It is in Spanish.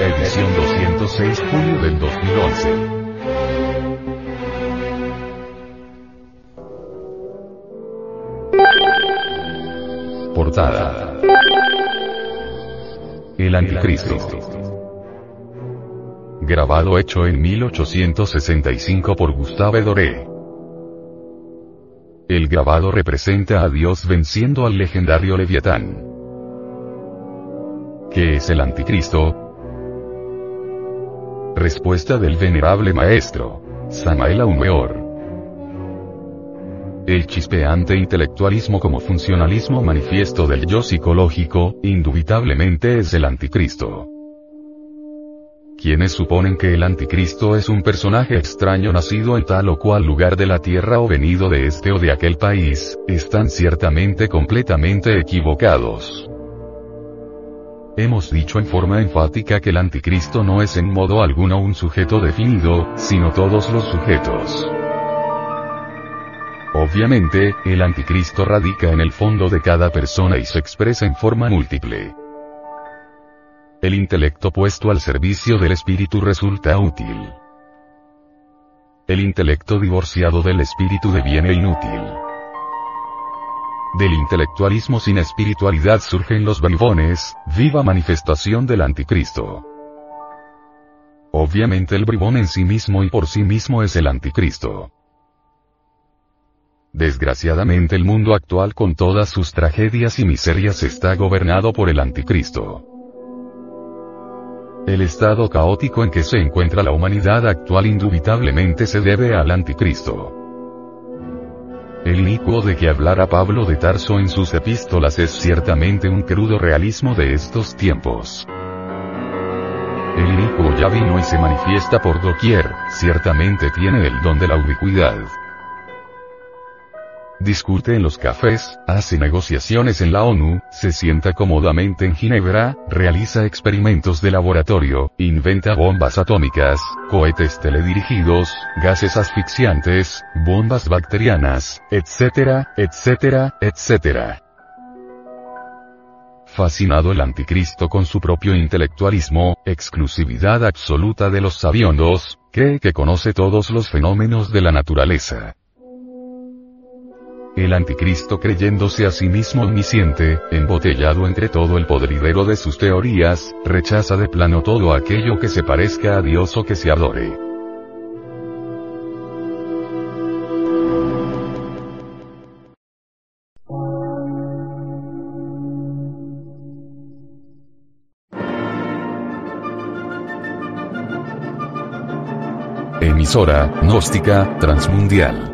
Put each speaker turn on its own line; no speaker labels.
Edición 206, julio del 2011. Portada. El Anticristo. Grabado hecho en 1865 por Gustave Doré. El grabado representa a Dios venciendo al legendario Leviatán. ¿Qué es el Anticristo? Respuesta del venerable maestro, Samael Aumeor. El chispeante intelectualismo como funcionalismo manifiesto del yo psicológico, indubitablemente es el anticristo. Quienes suponen que el anticristo es un personaje extraño nacido en tal o cual lugar de la tierra o venido de este o de aquel país, están ciertamente completamente equivocados. Hemos dicho en forma enfática que el anticristo no es en modo alguno un sujeto definido, sino todos los sujetos. Obviamente, el anticristo radica en el fondo de cada persona y se expresa en forma múltiple. El intelecto puesto al servicio del espíritu resulta útil. El intelecto divorciado del espíritu deviene inútil. Del intelectualismo sin espiritualidad surgen los bribones, viva manifestación del anticristo. Obviamente el bribón en sí mismo y por sí mismo es el anticristo. Desgraciadamente el mundo actual con todas sus tragedias y miserias está gobernado por el anticristo. El estado caótico en que se encuentra la humanidad actual indubitablemente se debe al anticristo. El inicuo de que hablara Pablo de Tarso en sus epístolas es ciertamente un crudo realismo de estos tiempos. El inicuo ya vino y se manifiesta por doquier, ciertamente tiene el don de la ubicuidad discute en los cafés, hace negociaciones en la ONU, se sienta cómodamente en Ginebra, realiza experimentos de laboratorio, inventa bombas atómicas, cohetes teledirigidos, gases asfixiantes, bombas bacterianas, etcétera, etcétera, etcétera. Fascinado el anticristo con su propio intelectualismo, exclusividad absoluta de los sabiondos, cree que conoce todos los fenómenos de la naturaleza. El anticristo creyéndose a sí mismo omnisciente, embotellado entre todo el podridero de sus teorías, rechaza de plano todo aquello que se parezca a Dios o que se adore. Emisora, gnóstica, transmundial